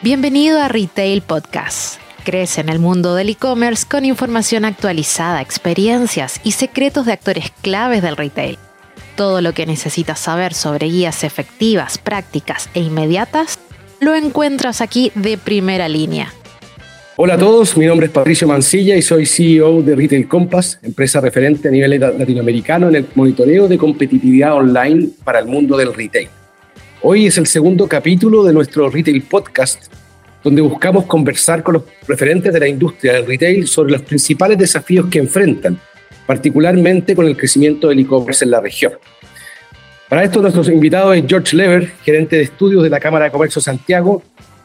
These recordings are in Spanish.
Bienvenido a Retail Podcast. Crece en el mundo del e-commerce con información actualizada, experiencias y secretos de actores claves del retail. Todo lo que necesitas saber sobre guías efectivas, prácticas e inmediatas lo encuentras aquí de primera línea. Hola a todos, mi nombre es Patricio Mancilla y soy CEO de Retail Compass, empresa referente a nivel latinoamericano en el monitoreo de competitividad online para el mundo del retail. Hoy es el segundo capítulo de nuestro Retail Podcast, donde buscamos conversar con los referentes de la industria del retail sobre los principales desafíos que enfrentan, particularmente con el crecimiento del e-commerce en la región. Para esto, nuestros invitados es George Lever, gerente de estudios de la Cámara de Comercio Santiago,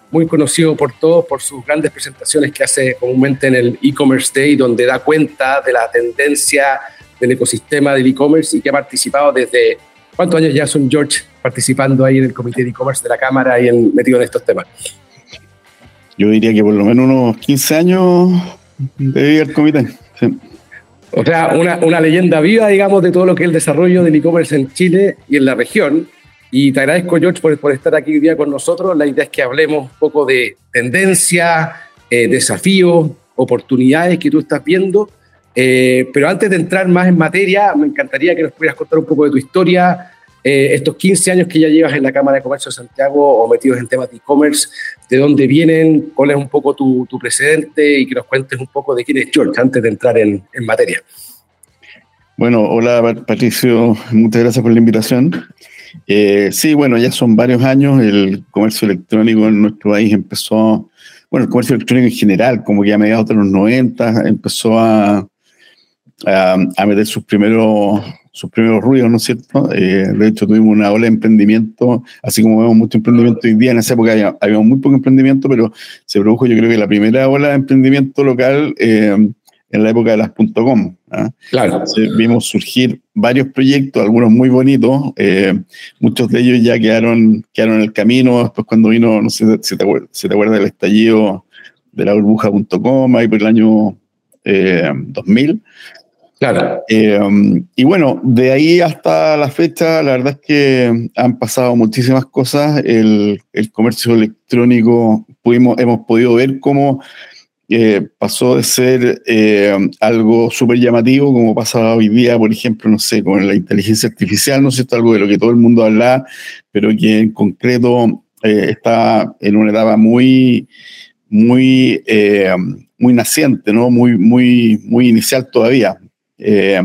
muy conocido por todos por sus grandes presentaciones que hace comúnmente en el e-commerce day, donde da cuenta de la tendencia del ecosistema del e-commerce y que ha participado desde ¿Cuántos años ya son George participando ahí en el comité de e-commerce de la Cámara y en, metido en estos temas? Yo diría que por lo menos unos 15 años de el comité. O sea, una, una, leyenda viva, digamos, de todo lo que es el desarrollo del e-commerce en Chile y en la región. Y te agradezco, George, por, por, estar aquí hoy día con nosotros. La idea es que hablemos un poco de tendencia, eh, desafíos, oportunidades que tú estás viendo eh, pero antes de entrar más en materia, me encantaría que nos pudieras contar un poco de tu historia, eh, estos 15 años que ya llevas en la Cámara de Comercio de Santiago o metidos en temas de e-commerce, de dónde vienen, cuál es un poco tu, tu, precedente y que nos cuentes un poco de quién es George antes de entrar en, en materia. Bueno, hola Patricio, muchas gracias por la invitación. Eh, sí, bueno, ya son varios años, el comercio electrónico en nuestro país empezó, bueno, el comercio electrónico en general, como que a mediados de los 90 empezó a, a, meter sus primeros, sus primeros ruidos, ¿no es cierto? Eh, de hecho, tuvimos una ola de emprendimiento, así como vemos mucho emprendimiento hoy día, en esa época había, muy poco emprendimiento, pero se produjo yo creo que la primera ola de emprendimiento local eh, en la época de las .com. ¿ah? Claro. vimos surgir varios proyectos, algunos muy bonitos, eh, muchos de ellos ya quedaron, quedaron en el camino, después cuando vino, no sé si te, si te acuerdas del estallido de la burbuja.com, ahí por el año 2000, Claro. Eh, y bueno, de ahí hasta la fecha, la verdad es que han pasado muchísimas cosas. El, el comercio electrónico, pudimos, hemos podido ver cómo eh, pasó de ser eh, algo súper llamativo, como pasa hoy día, por ejemplo, no sé, con la inteligencia artificial, ¿no es cierto? Algo de lo que todo el mundo habla, pero que en concreto está en una etapa muy, muy, muy naciente, ¿no? Muy, muy, muy inicial todavía. Eh,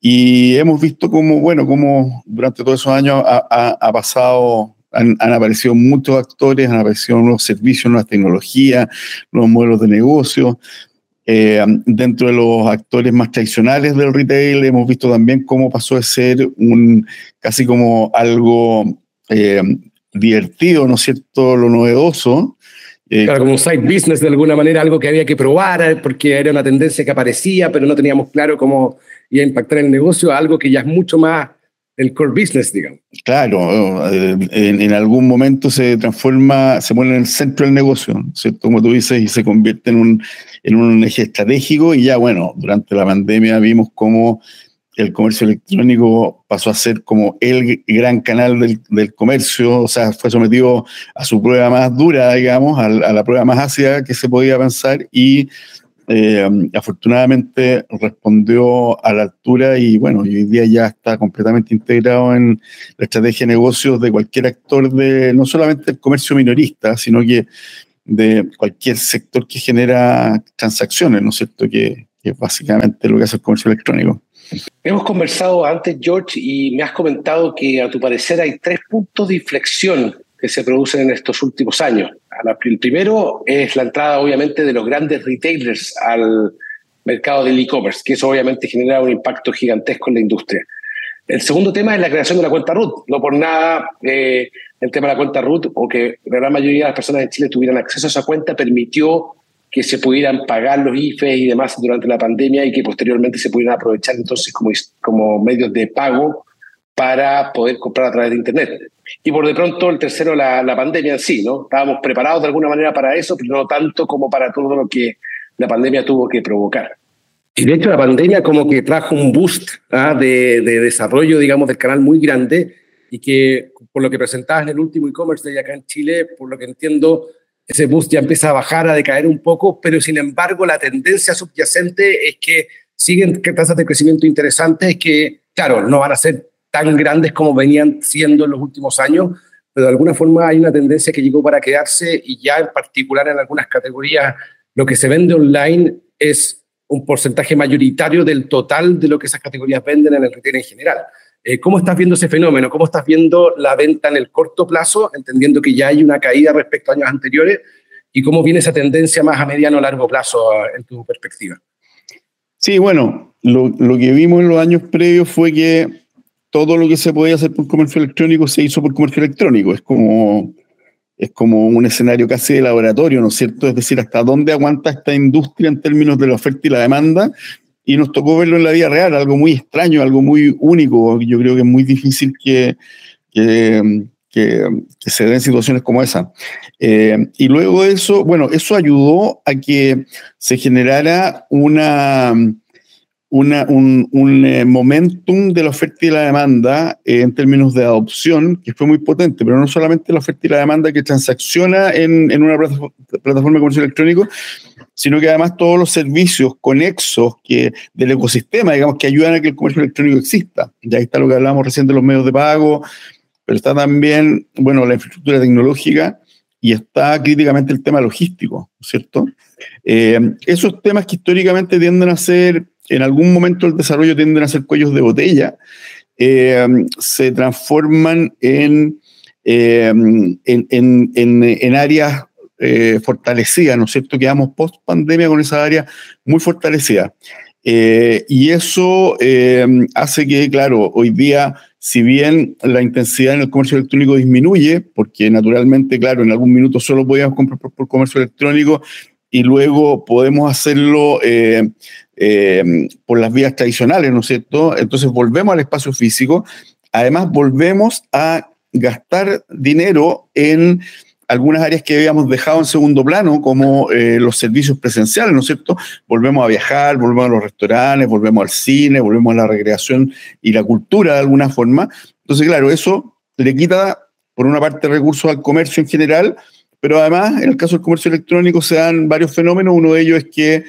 y hemos visto cómo, bueno, cómo durante todos esos años ha, pasado, han, aparecido muchos actores, han aparecido nuevos servicios, nuevas tecnologías, nuevos modelos de negocio. Eh, dentro de los actores más tradicionales del retail hemos visto también cómo pasó de ser un casi como algo eh, divertido, ¿no es cierto?, lo novedoso, eh, claro, como un side business de alguna manera, algo que había que probar eh, porque era una tendencia que aparecía, pero no teníamos claro cómo iba a impactar el negocio, algo que ya es mucho más el core business, digamos. Claro, eh, en, algún momento se transforma, se pone en el centro del negocio, ¿cierto? Como tú dices, y se convierte en un, en un eje estratégico y ya, bueno, durante la pandemia vimos cómo el comercio electrónico pasó a ser como el gran canal del, comercio, o sea, fue sometido a su prueba más dura, digamos, a, la prueba más ácida que se podía pensar y eh, afortunadamente respondió a la altura y bueno, hoy día ya está completamente integrado en la estrategia de negocios de cualquier actor de, no solamente el comercio minorista, sino que de cualquier sector que genera transacciones, ¿no es cierto? Que, que es básicamente lo que hace el comercio electrónico. Hemos conversado antes, George, y me has comentado que a tu parecer hay tres puntos de inflexión que se producen en estos últimos años. El primero es la entrada, obviamente, de los grandes retailers al mercado del e-commerce, que eso obviamente genera un impacto gigantesco en la industria. El segundo tema es la creación de la cuenta RUT. No por nada eh, el tema de la cuenta RUT, o que la gran mayoría de las personas en Chile tuvieran acceso a esa cuenta, permitió que se pudieran pagar los IFE y demás durante la pandemia y que posteriormente se pudieran aprovechar entonces como, como medios de pago para poder comprar a través de Internet. Y por de pronto el tercero, la, la pandemia en sí, ¿no? Estábamos preparados de alguna manera para eso, pero no tanto como para todo lo que la pandemia tuvo que provocar. Y de hecho la pandemia como que trajo un boost ¿ah? de, de, desarrollo, digamos, del canal muy grande y que por lo que presentabas en el último e-commerce de acá en Chile, por lo que entiendo, ese boost ya empieza a bajar, a decaer un poco, pero sin embargo la tendencia subyacente es que siguen tasas de crecimiento interesantes que, claro, no van a ser tan grandes como venían siendo en los últimos años, pero de alguna forma hay una tendencia que llegó para quedarse y ya en particular en algunas categorías lo que se vende online es un porcentaje mayoritario del total de lo que esas categorías venden en el retail en general. Eh, ¿Cómo estás viendo ese fenómeno? ¿Cómo estás viendo la venta en el corto plazo, entendiendo que ya hay una caída respecto a años anteriores? ¿Y cómo viene esa tendencia más a mediano o largo plazo en tu perspectiva? Sí, bueno, lo, lo que vimos en los años previos fue que todo lo que se podía hacer por comercio electrónico se hizo por comercio electrónico. Es como, es como un escenario casi de laboratorio, ¿no es cierto? Es decir, hasta dónde aguanta esta industria en términos de la oferta y la demanda y nos tocó verlo en la vida real, algo muy extraño, algo muy único. Yo creo que es muy difícil que, que, se den situaciones como esa. Eh, y luego eso, bueno, eso ayudó a que se generara una, una, un, un eh, momentum de la oferta y la demanda eh, en términos de adopción, que fue muy potente, pero no solamente la oferta y la demanda que transacciona en, en una plataforma de comercio electrónico, sino que además todos los servicios conexos que, del ecosistema, digamos, que ayudan a que el comercio electrónico exista. Ya está lo que hablamos recién de los medios de pago, pero está también, bueno, la infraestructura tecnológica y está críticamente el tema logístico, ¿cierto? Eh, esos temas que históricamente tienden a ser, en algún momento del desarrollo tienden a ser cuellos de botella, eh, se transforman en, eh, en, en, en, áreas eh, fortalecida, ¿no es cierto? Quedamos post pandemia con esa área muy fortalecida. Y eso hace que, claro, hoy día, si bien la intensidad en el comercio electrónico disminuye, porque naturalmente, claro, en algún minuto solo podíamos comprar por, comercio electrónico y luego podemos hacerlo por las vías tradicionales, ¿no es cierto? Entonces volvemos al espacio físico, además volvemos a gastar dinero en algunas áreas que habíamos dejado en segundo plano, como eh, los servicios presenciales, ¿no es cierto? Volvemos a viajar, volvemos a los restaurantes, volvemos al cine, volvemos a la recreación y la cultura de alguna forma. Entonces, claro, eso le quita, por una parte, recursos al comercio en general, pero además, en el caso del comercio electrónico, se dan varios fenómenos. Uno de ellos es que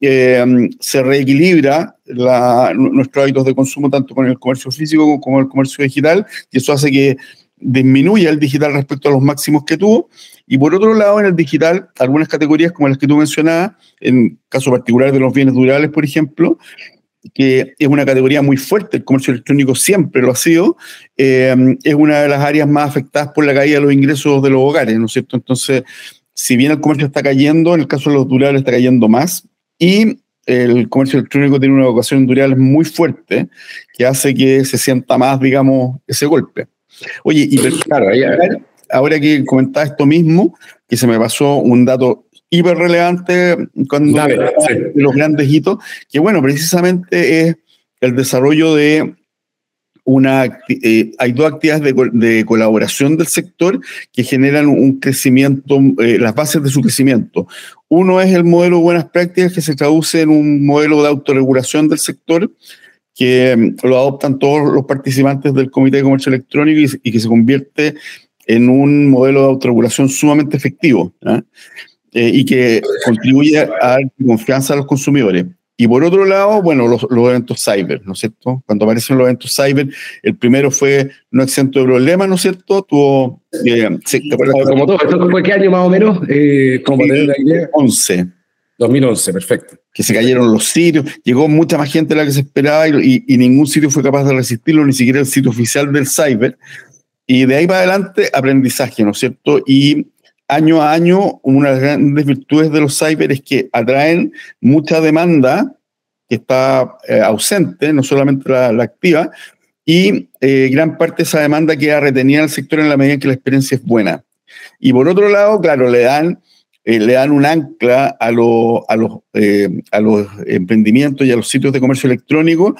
eh, se reequilibra la, nuestros hábitos de consumo tanto con el comercio físico como el comercio digital, y eso hace que disminuye el digital respecto a los máximos que tuvo. Y por otro lado, en el digital, algunas categorías como las que tú mencionabas, en caso particular de los bienes durables, por ejemplo, que es una categoría muy fuerte, el comercio electrónico siempre lo ha sido, eh, es una de las áreas más afectadas por la caída de los ingresos de los hogares, ¿no es cierto? Entonces, si bien el comercio está cayendo, en el caso de los durables está cayendo más, y el comercio electrónico tiene una vocación durables muy fuerte, que hace que se sienta más, digamos, ese golpe. Oye, y claro, ahora que comentaba esto mismo, que se me pasó un dato hiper relevante cuando de los grandes hitos, que bueno, precisamente es el desarrollo de una, eh, hay dos actividades de, colaboración del sector que generan un crecimiento, eh, las bases de su crecimiento. Uno es el modelo de buenas prácticas que se traduce en un modelo de autorregulación del sector que mm, lo adoptan todos los participantes del Comité de Comercio Electrónico y, que se convierte en un modelo de autorregulación sumamente efectivo ¿ah? eh, y que contribuye a dar confianza a los consumidores. Y por otro lado, bueno, los, eventos cyber, ¿no es cierto? Cuando aparecen los eventos cyber, el primero fue no exento de problemas, ¿no es cierto? Tuvo... Eh, Como todo, ¿esto fue qué año más o menos? Eh, como 11. 2011, perfecto. Que se cayeron los sitios, llegó mucha más gente de la que se esperaba y, ningún sitio fue capaz de resistirlo, ni siquiera el sitio oficial del cyber. Y de ahí para adelante, aprendizaje, ¿no es cierto? Y año a año, una de las grandes virtudes de los cyber es que atraen mucha demanda que está eh, ausente, no solamente la, activa, y eh, gran parte de esa demanda queda retenida al sector en la medida en que la experiencia es buena. Y por otro lado, claro, le dan eh, le dan un ancla a, a, los, a los emprendimientos y a los sitios de comercio electrónico.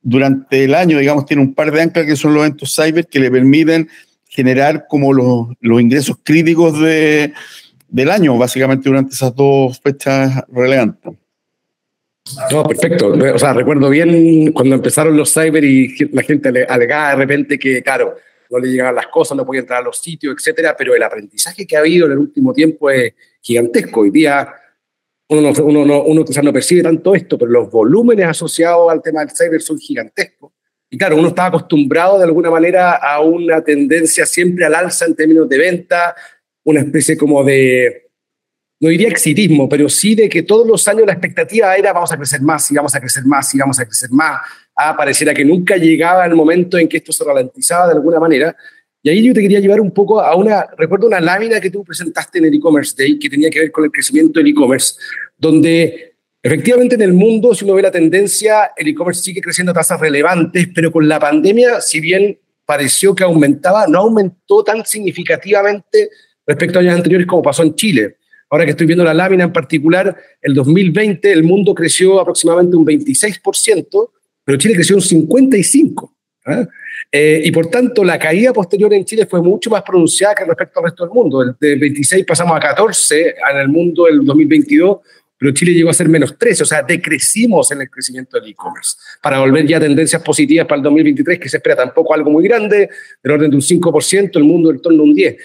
Durante el año, digamos, tiene un par de anclas que son los eventos cyber que le permiten generar como los, los ingresos críticos de, del año, básicamente durante esas dos fechas relevantes. No, perfecto. O sea, recuerdo bien cuando empezaron los cyber y la gente alegaba de repente que, claro, no le llegaban las cosas, no podía entrar a los sitios, etcétera, pero el aprendizaje que ha habido en el último tiempo es gigantesco. Hoy día uno, uno, no, uno quizás no percibe tanto esto, pero los volúmenes asociados al tema del cyber son gigantescos. Y claro, uno estaba acostumbrado de alguna manera a una tendencia siempre al alza en términos de venta, una especie como de, no diría exitismo, pero sí de que todos los años la expectativa era vamos a crecer más y vamos a crecer más y vamos a crecer más. Ah, pareciera que nunca llegaba el momento en que esto se ralentizaba de alguna manera. Y ahí yo te quería llevar un poco a una, recuerdo una lámina que tú presentaste en el e-commerce day que tenía que ver con el crecimiento del e-commerce, donde efectivamente en el mundo, si uno ve la tendencia, el e-commerce sigue creciendo a tasas relevantes, pero con la pandemia, si bien pareció que aumentaba, no aumentó tan significativamente respecto a años anteriores como pasó en Chile. Ahora que estoy viendo la lámina en particular, el 2020 el mundo creció aproximadamente un 26%, pero Chile creció un 55%. ¿ah? Eh, y por tanto, la caída posterior en Chile fue mucho más pronunciada que respecto al resto del mundo. Del 26 pasamos a 14 en el mundo el 2022, pero Chile llegó a ser menos 13, o sea, decrecimos en el crecimiento del e-commerce, para volver ya a tendencias positivas para el 2023, que se espera tampoco algo muy grande, del orden de un 5%, el mundo del torno un 10%.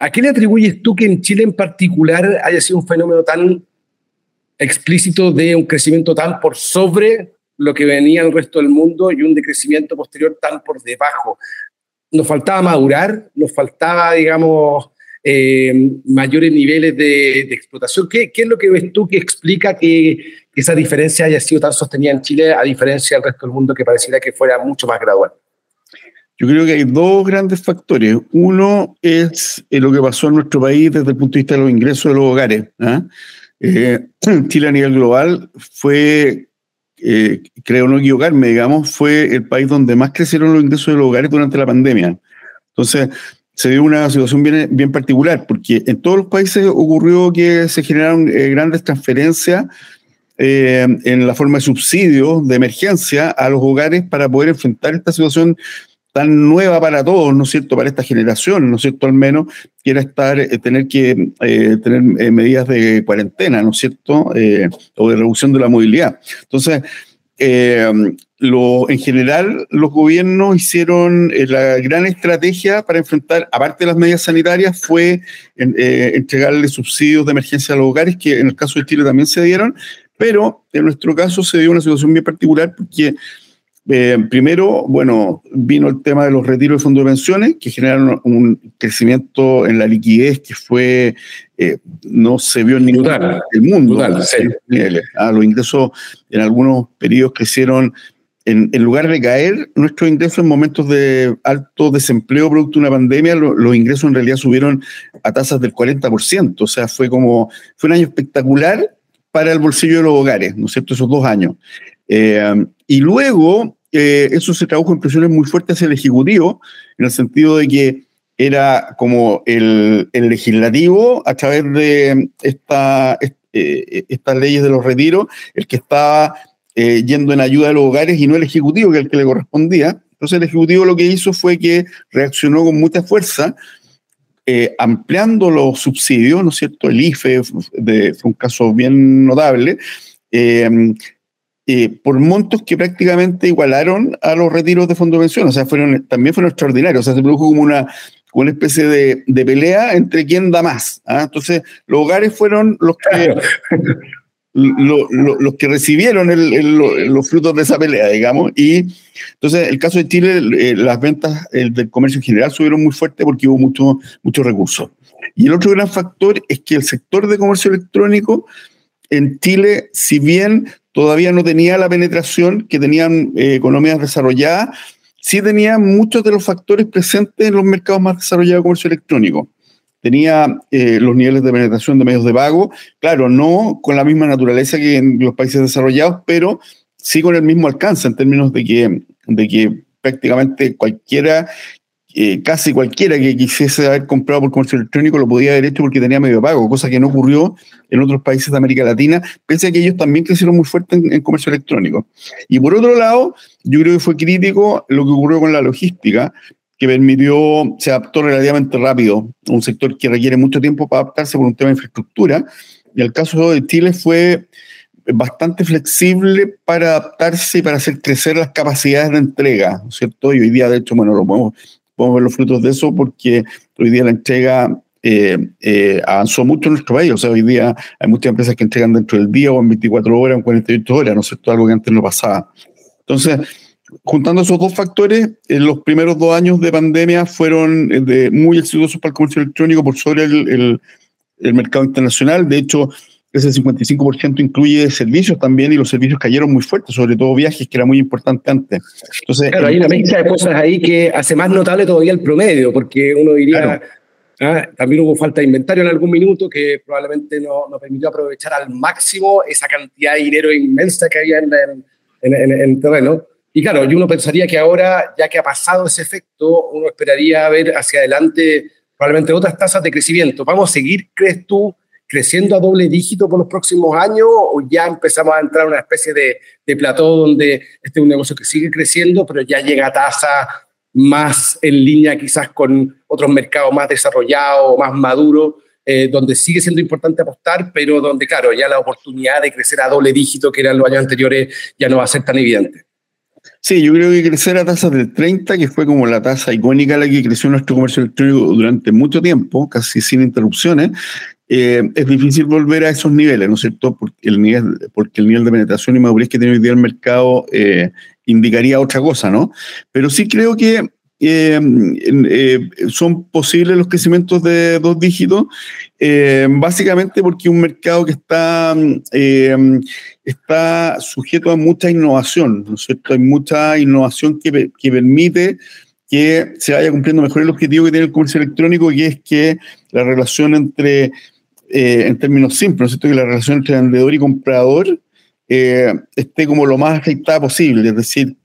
¿A qué le atribuyes tú que en Chile en particular haya sido un fenómeno tan explícito de un crecimiento tan por sobre lo que venía el resto del mundo y un decrecimiento posterior tan por debajo? Nos faltaba madurar, nos faltaba, digamos, eh, mayores niveles de, explotación. ¿Qué, es lo que ves tú que explica que, esa diferencia haya sido tan sostenida en Chile a diferencia del resto del mundo que pareciera que fuera mucho más gradual? Yo creo que hay dos grandes factores. Uno es eh, lo que pasó en nuestro país desde el punto de vista de los ingresos de los hogares. ¿ah? Eh, Chile a nivel global fue, creo no equivocarme, digamos, fue el país donde más crecieron los ingresos de los hogares durante la pandemia. Entonces, se dio una situación bien, bien particular, porque en todos los países ocurrió que se generaron grandes transferencias en la forma de subsidios de emergencia a los hogares para poder enfrentar esta situación tan nueva para todos, ¿no es cierto?, para esta generación, ¿no es cierto?, al menos, quiera estar, eh, tener que eh, tener eh, medidas de cuarentena, ¿no es cierto?, o de reducción de la movilidad. Entonces, lo, en general, los gobiernos hicieron la gran estrategia para enfrentar, aparte de las medidas sanitarias, fue entregarle subsidios de emergencia a los hogares, que en el caso de Chile también se dieron, pero en nuestro caso se dio una situación bien particular porque eh, primero, bueno, vino el tema de los retiros de fondos de pensiones, que generaron un crecimiento en la liquidez que fue, eh, no se vio en ningún lugar del mundo. Ah, los ingresos en algunos periodos crecieron, en, lugar de caer, nuestros ingresos en momentos de alto desempleo producto de una pandemia, los ingresos en realidad subieron a tasas del 40%. O sea, fue como, fue un año espectacular para el bolsillo de los hogares, ¿no es cierto? Esos dos años. Eh, y luego eh, eso se tradujo en presiones muy fuertes hacia el Ejecutivo, en el sentido de que era como el, legislativo, a través de eh, estas leyes de los retiros, el que estaba eh, yendo en ayuda de los hogares y no el Ejecutivo, que es el que le correspondía. Entonces el Ejecutivo lo que hizo fue que reaccionó con mucha fuerza, ampliando los subsidios, ¿no es cierto? El IFE fue un caso bien notable. Por montos que prácticamente igualaron a los retiros de fondo de pensión, o sea, fueron, también fueron extraordinarios, o sea, se produjo como una, una especie de, de pelea entre quién da más. ¿ah? Entonces, los hogares fueron los que, los que recibieron los frutos de esa pelea, digamos, y entonces, el caso de Chile, eh, las ventas del comercio en general subieron muy fuerte porque hubo muchos mucho recursos. Y el otro gran factor es que el sector de comercio electrónico en Chile, si bien todavía no tenía la penetración que tenían eh, economías desarrolladas, sí tenía muchos de los factores presentes en los mercados más desarrollados de comercio electrónico. Tenía eh, los niveles de penetración de medios de pago, claro, no con la misma naturaleza que en los países desarrollados, pero sí con el mismo alcance en términos de que, de que prácticamente cualquiera eh, casi cualquiera que quisiese haber comprado por comercio electrónico lo podía haber hecho porque tenía medio pago, cosa que no ocurrió en otros países de América Latina, pese a que ellos también crecieron muy fuerte en, comercio electrónico. Y por otro lado, yo creo que fue crítico lo que ocurrió con la logística, que permitió, se adaptó relativamente rápido un sector que requiere mucho tiempo para adaptarse por un tema de infraestructura. Y el caso de Chile fue bastante flexible para adaptarse y para hacer crecer las capacidades de entrega, ¿cierto? Y hoy día, de hecho, bueno, lo podemos podemos ver los frutos de eso porque hoy día la entrega eh, eh, avanzó mucho en nuestro país. O sea, hoy día hay muchas empresas que entregan dentro del día o en 24 horas o en 48 horas, ¿no es cierto? Algo que antes no pasaba. Entonces, juntando esos dos factores, en los primeros dos años de pandemia fueron de muy exitosos para el comercio electrónico por sobre el, el mercado internacional. De hecho, ese 55% incluye servicios también y los servicios cayeron muy fuertes, sobre todo viajes, que era muy importante antes. Entonces, claro, hay una mezcla de cosas ahí que hace más notable todavía el promedio, porque uno diría, ah, también hubo falta de inventario en algún minuto que probablemente no, no, permitió aprovechar al máximo esa cantidad de dinero inmensa que había en, en, el terreno. Y claro, y uno pensaría que ahora, ya que ha pasado ese efecto, uno esperaría ver hacia adelante probablemente otras tasas de crecimiento. ¿Vamos a seguir, crees tú, creciendo a doble dígito por los próximos años o ya empezamos a entrar en una especie de, de plató donde este es un negocio que sigue creciendo, pero ya llega a tasa más en línea quizás con otros mercados más desarrollados, más maduros, eh, donde sigue siendo importante apostar, pero donde, claro, ya la oportunidad de crecer a doble dígito que eran los años anteriores ya no va a ser tan evidente. Sí, yo creo que crecer a tasas del 30, que fue como la tasa icónica la que creció nuestro comercio electrónico durante mucho tiempo, casi sin interrupciones, eh, es difícil volver a esos niveles, ¿no es cierto? Porque el nivel, de penetración y madurez que tiene hoy día el mercado eh, indicaría otra cosa, ¿no? Pero sí creo que eh, son posibles los crecimientos de dos dígitos, básicamente porque un mercado que está, está sujeto a mucha innovación, ¿no es cierto? Hay mucha innovación que, que permite que se vaya cumpliendo mejor el objetivo que tiene el comercio electrónico, que es que la relación entre eh, en términos simples, ¿no? Que la relación entre vendedor y comprador eh, esté como lo más afectada posible, es decir,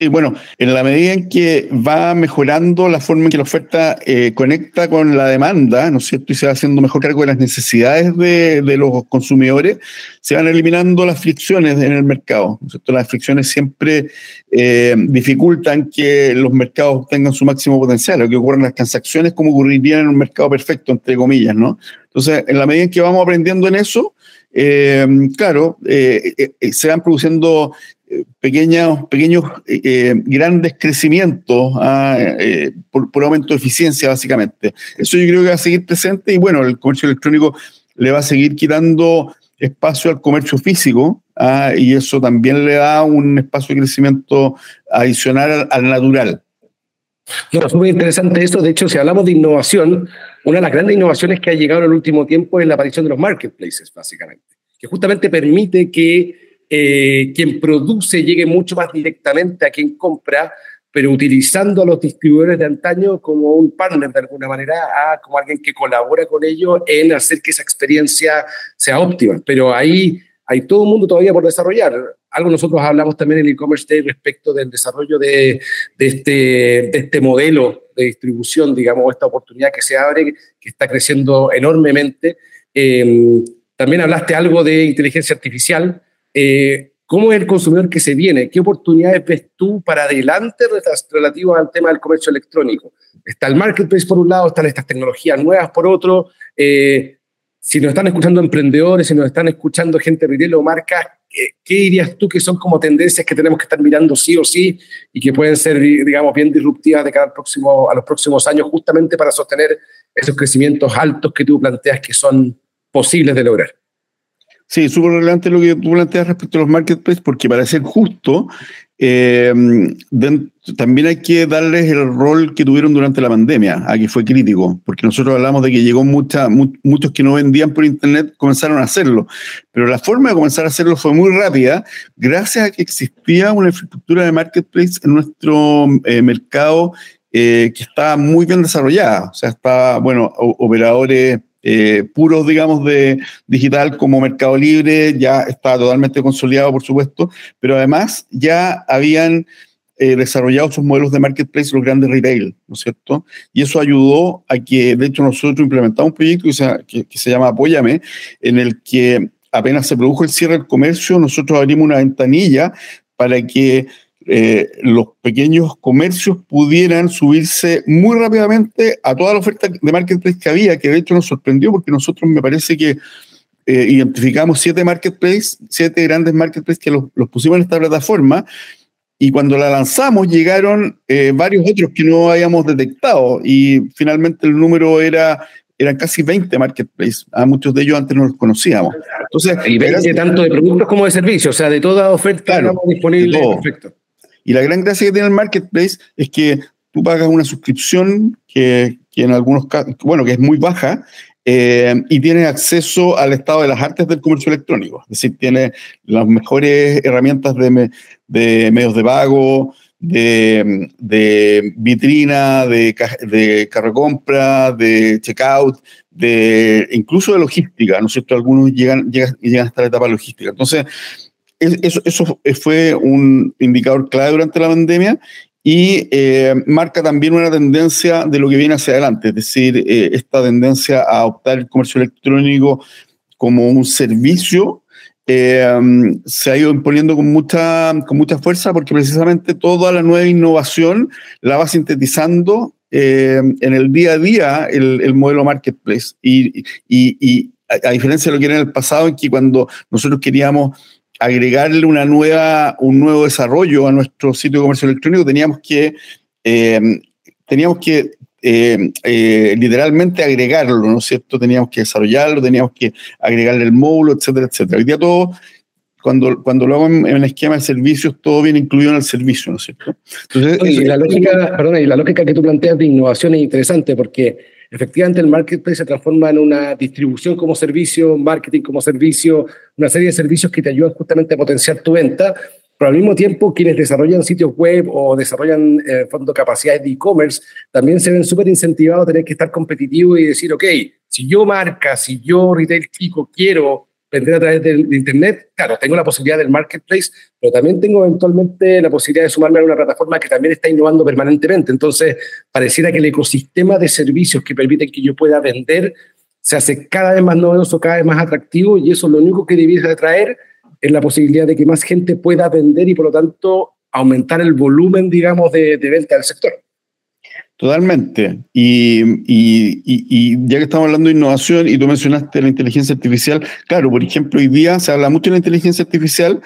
y bueno, en la medida en que va mejorando la forma en que la oferta eh, conecta con la demanda, ¿no es cierto? Y se va haciendo mejor cargo de las necesidades de, de, los consumidores, se van eliminando las fricciones en el mercado, ¿no es cierto? Las fricciones siempre eh, dificultan que los mercados tengan su máximo potencial, lo que ocurre en las transacciones como ocurriría en un mercado perfecto, entre comillas, ¿no? Entonces, en la medida en que vamos aprendiendo en eso, eh, claro, eh, se van produciendo pequeños, pequeños grandes crecimientos ah, por, aumento de eficiencia, básicamente. Eso yo creo que va a seguir presente y bueno, el comercio electrónico le va a seguir quitando espacio al comercio físico ah, y eso también le da un espacio de crecimiento adicional al, natural. es muy interesante eso. De hecho, si hablamos de innovación, una de las grandes innovaciones que ha llegado en el último tiempo es la aparición de los marketplaces, básicamente, que justamente permite que eh, quien produce llegue mucho más directamente a quien compra, pero utilizando a los distribuidores de antaño como un partner de alguna manera, a, como alguien que colabora con ellos en hacer que esa experiencia sea óptima. Pero ahí hay todo un mundo todavía por desarrollar. Algo nosotros hablamos también en el e-commerce day respecto del desarrollo de, de, este, de este modelo de distribución, digamos, esta oportunidad que se abre, que está creciendo enormemente. Em, también hablaste algo de inteligencia artificial. Eh, ¿Cómo es el consumidor que se viene? ¿Qué oportunidades ves tú para adelante relativo al tema del comercio electrónico? Está el marketplace por un lado, están estas tecnologías nuevas por otro. Eh, si nos están escuchando emprendedores, si nos están escuchando gente retail o marcas, ¿qué, dirías tú que son como tendencias que tenemos que estar mirando sí o sí y que pueden ser, digamos, bien disruptivas de cara al próximo, a los próximos años justamente para sostener esos crecimientos altos que tú planteas que son posibles de lograr? Sí, súper relevante lo que tú planteas respecto a los marketplaces, porque para ser justo, eh, también hay que darles el rol que tuvieron durante la pandemia, a que fue crítico, porque nosotros hablamos de que llegó mucha, muchos que no vendían por Internet comenzaron a hacerlo, pero la forma de comenzar a hacerlo fue muy rápida, gracias a que existía una infraestructura de marketplace en nuestro eh, mercado eh, que estaba muy bien desarrollada, o sea, estaba, bueno, operadores eh, puros, digamos, de digital como Mercado Libre, ya estaba totalmente consolidado, por supuesto, pero además ya habían eh, desarrollado sus modelos de marketplace los grandes retail, ¿no es cierto? Y eso ayudó a que, de hecho, nosotros implementamos un proyecto que se, que se llama Apóyame, en el que apenas se produjo el cierre del comercio, nosotros abrimos una ventanilla para que eh, los pequeños comercios pudieran subirse muy rápidamente a toda la oferta de marketplace que había, que de hecho nos sorprendió porque nosotros me parece que eh, identificamos siete marketplaces, siete grandes marketplaces que los, pusimos en esta plataforma y cuando la lanzamos llegaron eh, varios otros que no habíamos detectado y finalmente el número era eran casi 20 marketplaces. A muchos de ellos antes no los conocíamos. Entonces, y 20 tanto de productos como de servicios, o sea, de toda oferta disponible. Perfecto. Y la gran gracia que tiene el marketplace es que tú pagas una suscripción que, que en algunos casos, bueno, que es muy baja, eh, y tiene acceso al estado de las artes del comercio electrónico. Es decir, tiene las mejores herramientas de, de medios de pago, de, de vitrina, de, de carro compra, de checkout, de incluso de logística, ¿no es cierto? Algunos llegan, llegan, llegan hasta la etapa logística. Entonces, eso, eso fue un indicador clave durante la pandemia y eh, marca también una tendencia de lo que viene hacia adelante, es decir, eh, esta tendencia a adoptar el comercio electrónico como un servicio eh, se ha ido imponiendo con mucha, con mucha fuerza porque precisamente toda la nueva innovación la va sintetizando en el día a día el, modelo marketplace. Y, y, a, diferencia de lo que era en el pasado, en que cuando nosotros queríamos agregarle una nueva, un nuevo desarrollo a nuestro sitio de comercio electrónico, teníamos que, eh, teníamos que eh, eh, literalmente agregarlo, ¿no es cierto? Teníamos que desarrollarlo, teníamos que agregarle el módulo, etcétera, etcétera. Hoy día todo, cuando, cuando lo hago en, el esquema de servicios, todo viene incluido en el servicio, ¿no es cierto? Entonces, y la lógica, perdón, y la lógica que tú planteas de innovación es interesante porque efectivamente el marketplace se transforma en una distribución como servicio, marketing como servicio, una serie de servicios que te ayudan justamente a potenciar tu venta, pero al mismo tiempo quienes desarrollan sitios web o desarrollan eh, fondo capacidades de e-commerce también se ven súper incentivados a tener que estar competitivos y decir, ok, si yo marca, si yo retail chico quiero vender a través de, Internet, claro, tengo la posibilidad del marketplace, pero también tengo eventualmente la posibilidad de sumarme a una plataforma que también está innovando permanentemente. Entonces, pareciera que el ecosistema de servicios que permiten que yo pueda vender se hace cada vez más novedoso, cada vez más atractivo, y eso lo único que debiese traer es la posibilidad de que más gente pueda vender y, por lo tanto, aumentar el volumen, digamos, de, de venta del sector. Totalmente. Y, ya que estamos hablando de innovación y tú mencionaste la inteligencia artificial, claro, por ejemplo, hoy día se habla mucho de la inteligencia artificial,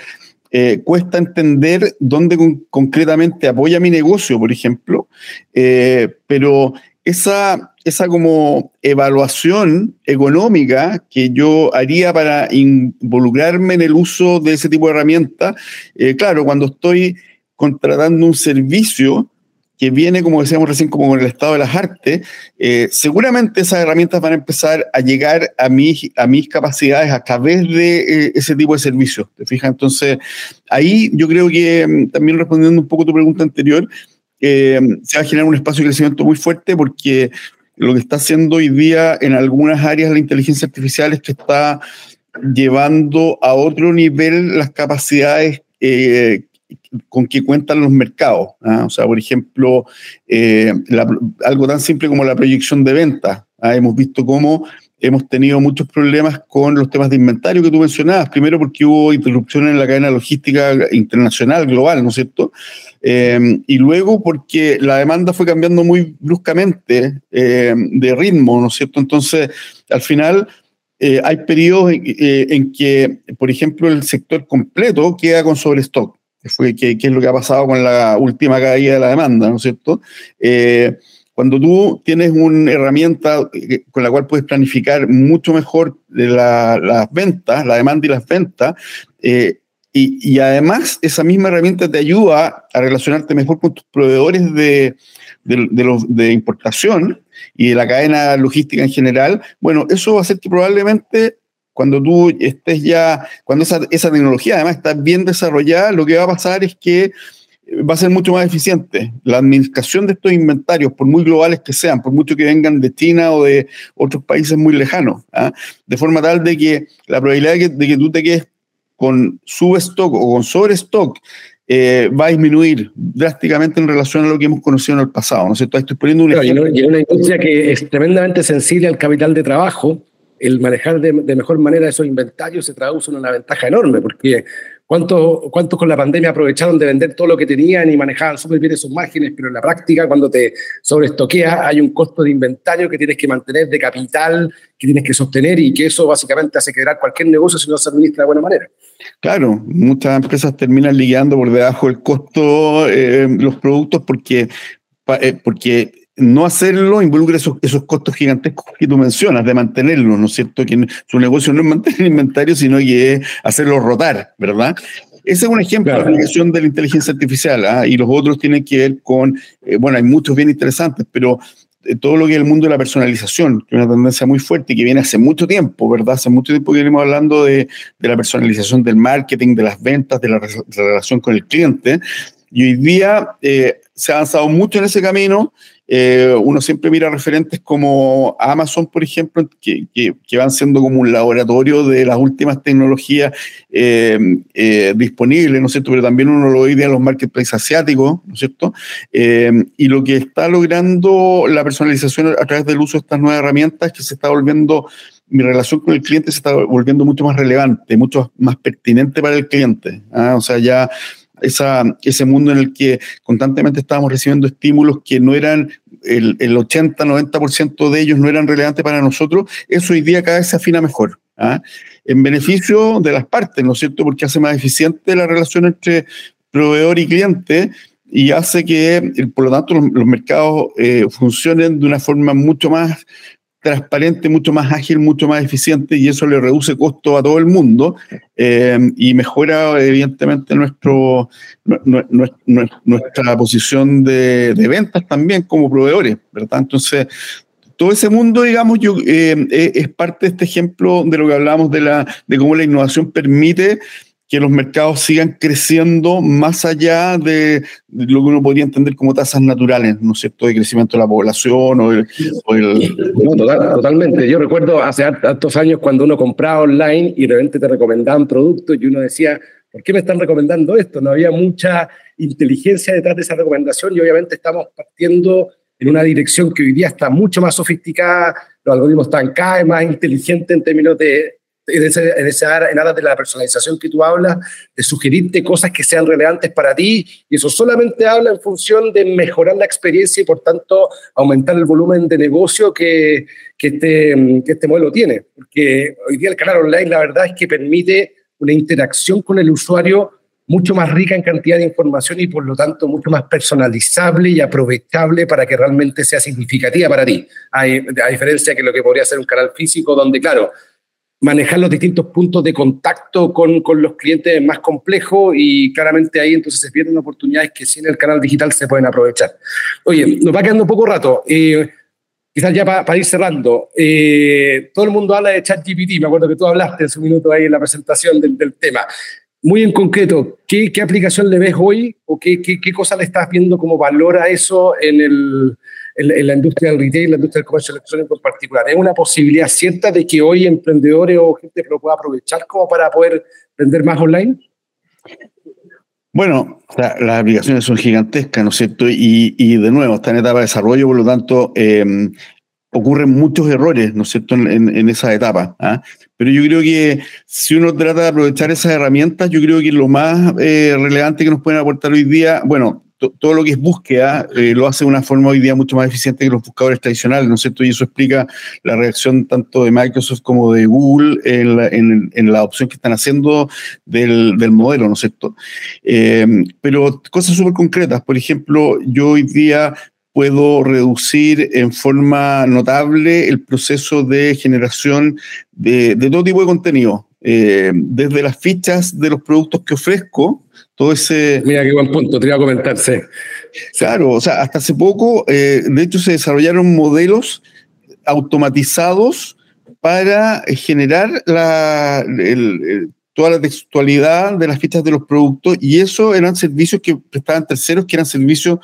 eh, cuesta entender dónde concretamente apoya mi negocio, por ejemplo, eh, pero esa, esa como evaluación económica que yo haría para involucrarme en el uso de ese tipo de herramientas, eh, claro, cuando estoy contratando un servicio, que viene, como decíamos recién, como con el estado de las artes, eh, seguramente esas herramientas van a empezar a llegar a mis, a mis capacidades a través de eh, ese tipo de servicios. ¿Te fijas? Entonces, ahí yo creo que mm, también respondiendo un poco a tu pregunta anterior, eh, se va a generar un espacio de crecimiento muy fuerte porque lo que está haciendo hoy día en algunas áreas la inteligencia artificial es que está llevando a otro nivel las capacidades eh, con qué cuentan los mercados. ¿ah? O sea, por ejemplo, eh, algo tan simple como la proyección de ventas. ¿ah? Hemos visto cómo hemos tenido muchos problemas con los temas de inventario que tú mencionabas. Primero porque hubo interrupciones en la cadena logística internacional, global, ¿no es cierto? Eh, y luego porque la demanda fue cambiando muy bruscamente eh, de ritmo, ¿no es cierto? Entonces, al final... hay periodos en, que, por ejemplo, el sector completo queda con sobrestock fue, que, es lo que ha pasado con la última caída de la demanda, ¿no es cierto? Eh, cuando tú tienes una herramienta eh, con la cual puedes planificar mucho mejor las ventas, la demanda y las ventas, eh, y, además esa misma herramienta te ayuda a relacionarte mejor con tus proveedores de, de importación y de la cadena logística en general, bueno, eso va a hacer que probablemente cuando tú estés ya, cuando esa, esa tecnología además está bien desarrollada, lo que va a pasar es que va a ser mucho más eficiente. La administración de estos inventarios, por muy globales que sean, por mucho que vengan de China o de otros países muy lejanos, ¿ah? de forma tal de que la probabilidad de que, tú te quedes con substock o con sobrestock eh, va a disminuir drásticamente en relación a lo que hemos conocido en el pasado. ¿no es cierto? Estoy poniendo un ejemplo. Y una industria que es tremendamente sensible al capital de trabajo el manejar de, mejor manera esos inventarios se traduce en una ventaja enorme, porque ¿cuántos, ¿cuántos con la pandemia aprovecharon de vender todo lo que tenían y manejaban súper bien esos márgenes? Pero en la práctica, cuando te sobreestoqueas, hay un costo de inventario que tienes que mantener, de capital, que tienes que sostener y que eso básicamente hace quebrar cualquier negocio si no se administra de buena manera. Claro, muchas empresas terminan liquidando por debajo del costo eh, los productos porque, eh, porque no hacerlo involucra esos, esos, costos gigantescos que tú mencionas, de mantenerlo, ¿no es cierto? Que su negocio no es mantener inventario, sino que es hacerlo rotar, ¿verdad? Ese es un ejemplo de la aplicación de la inteligencia artificial, ¿ah? y los otros tienen que ver con, eh, bueno, hay muchos bien interesantes, pero eh, todo lo que es el mundo de la personalización, que es una tendencia muy fuerte y que viene hace mucho tiempo, ¿verdad? Hace mucho tiempo que venimos hablando de, de la personalización del marketing, de las ventas, de la, de la relación con el cliente. Y hoy día eh, se ha avanzado mucho en ese camino eh, uno siempre mira referentes como Amazon, por ejemplo, que, que, van siendo como un laboratorio de las últimas tecnologías eh, eh, disponibles, ¿no es cierto? Pero también uno lo ve en los marketplaces asiáticos, ¿no es cierto? y lo que está logrando la personalización a través del uso de estas nuevas herramientas es que se está volviendo mi relación con el cliente se está volviendo mucho más relevante, mucho más pertinente para el cliente. ¿ah? O sea, ya esa, ese mundo en el que constantemente estábamos recibiendo estímulos que no eran, el, el 80-90% de ellos no eran relevantes para nosotros, eso hoy día cada vez se afina mejor. ¿ah? En beneficio de las partes, ¿no es cierto? Porque hace más eficiente la relación entre proveedor y cliente y hace que, por lo tanto, los, mercados eh, funcionen de una forma mucho más transparente, mucho más ágil, mucho más eficiente y eso le reduce costo a todo el mundo eh, y mejora evidentemente nuestro, nuestra posición de, ventas también como proveedores, ¿verdad? Entonces, todo ese mundo, digamos, yo, eh, eh, es parte de este ejemplo de lo que hablamos de, la, de cómo la innovación permite que los mercados sigan creciendo más allá de, lo que uno podría entender como tasas naturales, ¿no es cierto?, de crecimiento de la población o el... No, totalmente. Yo recuerdo hace tantos años cuando uno compraba online y de repente te recomendaban productos y uno decía, ¿por qué me están recomendando esto? No había mucha inteligencia detrás de esa recomendación y obviamente estamos partiendo en una dirección que hoy día está mucho más sofisticada, los algoritmos están cada vez más inteligentes en términos de en, ese, en, esa, en aras de la personalización que tú hablas, de sugerirte cosas que sean relevantes para ti, y eso solamente habla en función de mejorar la experiencia y por tanto aumentar el volumen de negocio que, que, este, que este modelo tiene. Porque hoy día el canal online la verdad es que permite una interacción con el usuario mucho más rica en cantidad de información y por lo tanto mucho más personalizable y aprovechable para que realmente sea significativa para ti. A, a diferencia que lo que podría ser un canal físico donde, claro, manejar los distintos puntos de contacto con, con, los clientes es más complejo y claramente ahí entonces se pierden oportunidades que sin el canal digital se pueden aprovechar. Oye, nos va quedando poco rato. Eh, quizás ya para ir cerrando, eh, todo el mundo habla de ChatGPT, me acuerdo que tú hablaste en su minuto ahí en la presentación del, del tema. Muy en concreto, ¿qué, ¿qué, aplicación le ves hoy o qué, qué, qué cosa le estás viendo como valora eso en el, en, la industria del retail, la industria del comercio electrónico en particular. ¿Es una posibilidad cierta de que hoy emprendedores o gente lo pueda aprovechar como para poder vender más online? Bueno, las aplicaciones son gigantescas, ¿no es cierto? Y, de nuevo, está en etapa de desarrollo, por lo tanto, eh, ocurren muchos errores, ¿no es cierto?, en, en, esa etapa. ¿ah? Pero yo creo que si uno trata de aprovechar esas herramientas, yo creo que lo más eh, relevante que nos pueden aportar hoy día, bueno, todo lo que es búsqueda eh, lo hace de una forma hoy día mucho más eficiente que los buscadores tradicionales, ¿no es cierto? Y eso explica la reacción tanto de Microsoft como de Google en la, en, la opción que están haciendo del, del modelo, ¿no es cierto? Eh, pero cosas súper concretas, por ejemplo, yo hoy día puedo reducir en forma notable el proceso de generación de, de todo tipo de contenido, eh, desde las fichas de los productos que ofrezco, todo ese... Mira qué buen punto, te iba a comentar, sí. Claro, o sea, hasta hace poco, eh, de hecho, se desarrollaron modelos automatizados para generar la, toda la textualidad de las fichas de los productos y eso eran servicios que prestaban terceros, que eran servicios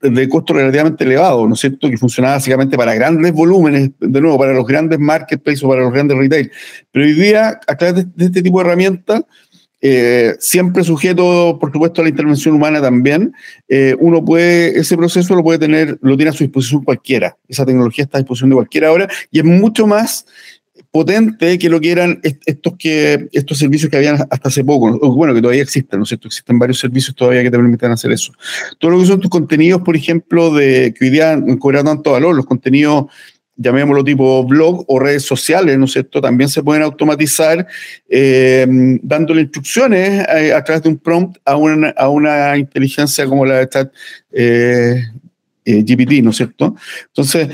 de costo relativamente elevado, ¿no es cierto? Que funcionaba básicamente para grandes volúmenes, de nuevo, para los grandes marketplaces o para los grandes retail. Pero hoy día, a través de, este tipo de herramientas, eh, siempre sujeto, por supuesto, a la intervención humana también, eh, uno puede, ese proceso lo puede tener, lo tiene a su disposición cualquiera. Esa tecnología está a disposición de cualquiera ahora y es mucho más potente que lo que eran estos, que, estos servicios que habían hasta hace poco, bueno, que todavía existen, ¿no es cierto? Existen varios servicios todavía que te permiten hacer eso. Todo lo que son tus contenidos, por ejemplo, de que hoy día han cobrado tanto valor, los contenidos llamémoslo tipo blog o redes sociales, ¿no es cierto? También se pueden automatizar eh, dándole instrucciones a, a, través de un prompt a una, a una inteligencia como la de chat eh, eh, GPT, ¿no es cierto? Entonces,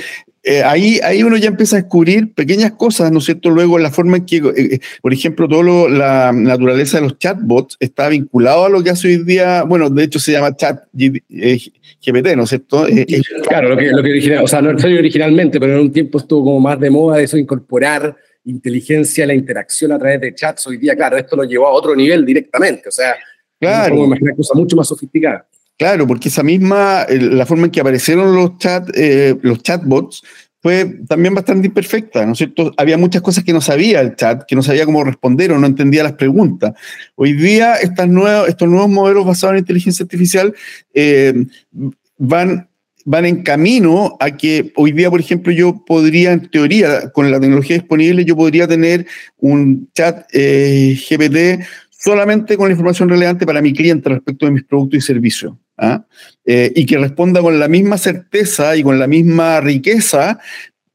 eh, ahí, ahí uno ya empieza a descubrir pequeñas cosas, ¿no es cierto? Luego, la forma en que, eh, por ejemplo, todo la naturaleza de los chatbots está vinculado a lo que hace hoy día, bueno, de hecho se llama chat GPT, ¿no es cierto? claro, lo que, lo que original, o sea, no soy originalmente, pero en un tiempo estuvo como más de moda eso, incorporar inteligencia, la interacción a través de chats. Hoy día, claro, esto lo llevó a otro nivel directamente, o sea, claro. imaginar cosas mucho más sofisticadas. Claro, porque esa misma, la forma en que aparecieron los, chat, eh, los chatbots fue también bastante imperfecta, ¿no es cierto? Había muchas cosas que no sabía el chat, que no sabía cómo responder o no entendía las preguntas. Hoy día estas nuevas, estos nuevos modelos basados en inteligencia artificial eh, van, van en camino a que hoy día, por ejemplo, yo podría, en teoría, con la tecnología disponible, yo podría tener un chat eh, GPT solamente con la información relevante para mi cliente respecto de mis productos y servicios. ¿Ah? Eh, y que responda con la misma certeza y con la misma riqueza,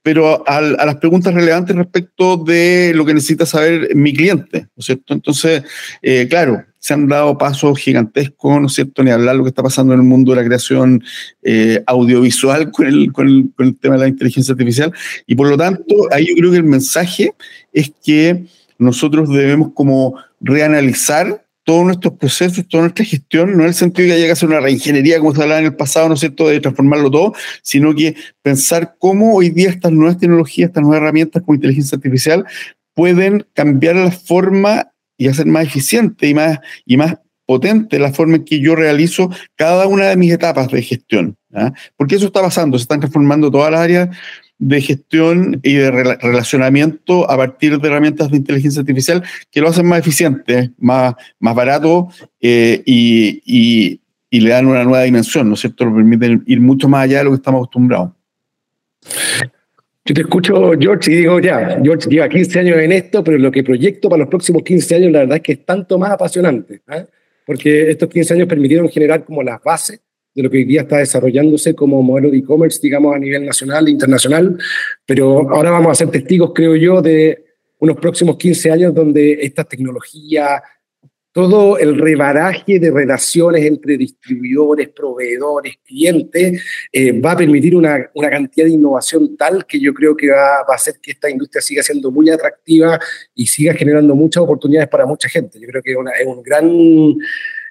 pero a, las preguntas relevantes respecto de lo que necesita saber mi cliente, ¿no es cierto? Entonces, eh, claro, se han dado pasos gigantescos, ¿no es cierto? Ni hablar lo que está pasando en el mundo de la creación eh, audiovisual con el, con, el, con el tema de la inteligencia artificial. Y por lo tanto, ahí yo creo que el mensaje es que nosotros debemos como reanalizar todos nuestros procesos, toda nuestra gestión, no en el sentido de que haya que hacer una reingeniería como se hablaba en el pasado, ¿no es cierto?, de transformarlo todo, sino que pensar cómo hoy día estas nuevas tecnologías, estas nuevas herramientas como inteligencia artificial pueden cambiar la forma y hacer más eficiente y más, y más potente la forma en que yo realizo cada una de mis etapas de gestión. ¿ah? Porque eso está pasando, se están transformando todas las áreas de gestión y de relacionamiento a partir de herramientas de inteligencia artificial que lo hacen más eficiente, más, más barato eh, y, y, le dan una nueva dimensión, ¿no es cierto? Lo permiten ir mucho más allá de lo que estamos acostumbrados. Yo te escucho, George, y digo, ya, George lleva 15 años en esto, pero lo que proyecto para los próximos 15 años, la verdad es que es tanto más apasionante, ¿eh? porque estos 15 años permitieron generar como las bases de lo que hoy día está desarrollándose como modelo de e-commerce, digamos, a nivel nacional e internacional, pero ahora vamos a ser testigos, creo yo, de unos próximos 15 años donde esta tecnología, todo el rebaraje de relaciones entre distribuidores, proveedores, clientes, eh, va a permitir una, una, cantidad de innovación tal que yo creo que va, va, a hacer que esta industria siga siendo muy atractiva y siga generando muchas oportunidades para mucha gente. Yo creo que una, es un gran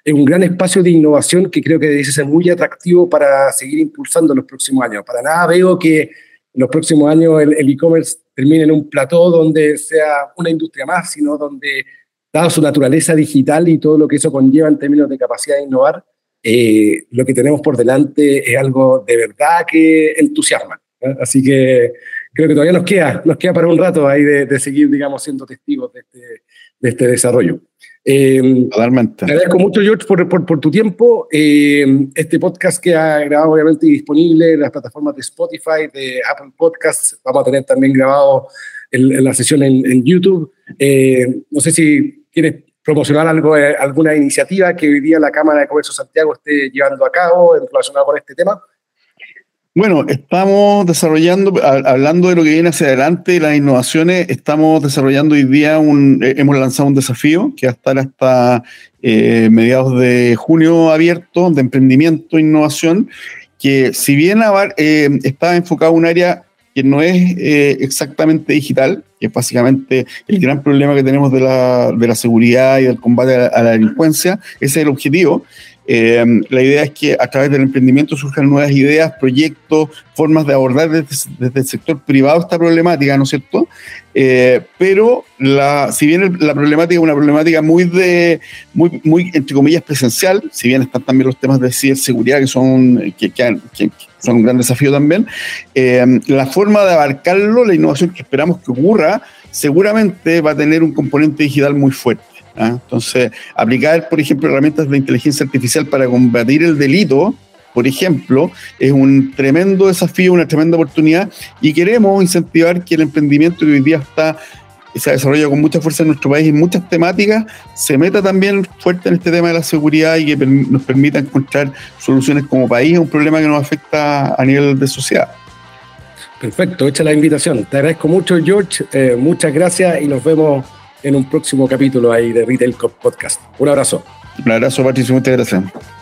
es un gran espacio de innovación que creo que debe ser muy atractivo para seguir impulsando los próximos años. Para nada veo que en los próximos años el e-commerce termine en un plató donde sea una industria más, sino donde, dado su naturaleza digital y todo lo que eso conlleva en términos de capacidad de innovar, eh, lo que tenemos por delante es algo de verdad que entusiasma. ¿eh? Así que creo que todavía nos queda, nos queda para un rato ahí de, de seguir, digamos, siendo testigos de este, de este desarrollo. Eh, Totalmente. Te agradezco mucho, George, por, por, por tu tiempo. Eh, este podcast que ha grabado, obviamente, disponible en las plataformas de Spotify, de Apple Podcasts. Vamos a tener también grabado en, en la sesión en, en YouTube. Eh, no sé si quieres promocionar algo, eh, alguna iniciativa que hoy día la Cámara de Comercio Santiago esté llevando a cabo relacionada con este tema. Bueno, estamos desarrollando, hablando de lo que viene hacia adelante, las innovaciones, estamos desarrollando hoy día un, eh, hemos lanzado un desafío que va a estar hasta eh, mediados de junio abierto de emprendimiento e innovación, que si bien eh, está enfocado en un área que no es eh, exactamente digital, que es básicamente el gran problema que tenemos de la, de la seguridad y del combate a la, a la delincuencia, ese es el objetivo. Eh, la idea es que a través del emprendimiento surjan nuevas ideas, proyectos, formas de abordar desde, el sector privado esta problemática, ¿no es cierto? Eh, pero la, si bien la problemática es una problemática muy de, muy, muy, entre comillas, presencial, si bien están también los temas de ciberseguridad que son, que son un gran desafío también, eh, la forma de abarcarlo, la innovación que esperamos que ocurra, seguramente va a tener un componente digital muy fuerte. ¿Ah? Entonces, aplicar, por ejemplo, herramientas de inteligencia artificial para combatir el delito, por ejemplo, es un tremendo desafío, una tremenda oportunidad y queremos incentivar que el emprendimiento que hoy día está se desarrolla con mucha fuerza en nuestro país en muchas temáticas, se meta también fuerte en este tema de la seguridad y que nos permita encontrar soluciones como país a un problema que nos afecta a nivel de sociedad. Perfecto, hecha la invitación. Te agradezco mucho, George. Eh, muchas gracias y nos vemos en un próximo capítulo ahí de Retail Podcast. Un abrazo. Un abrazo, Patricio. Muchas gracias.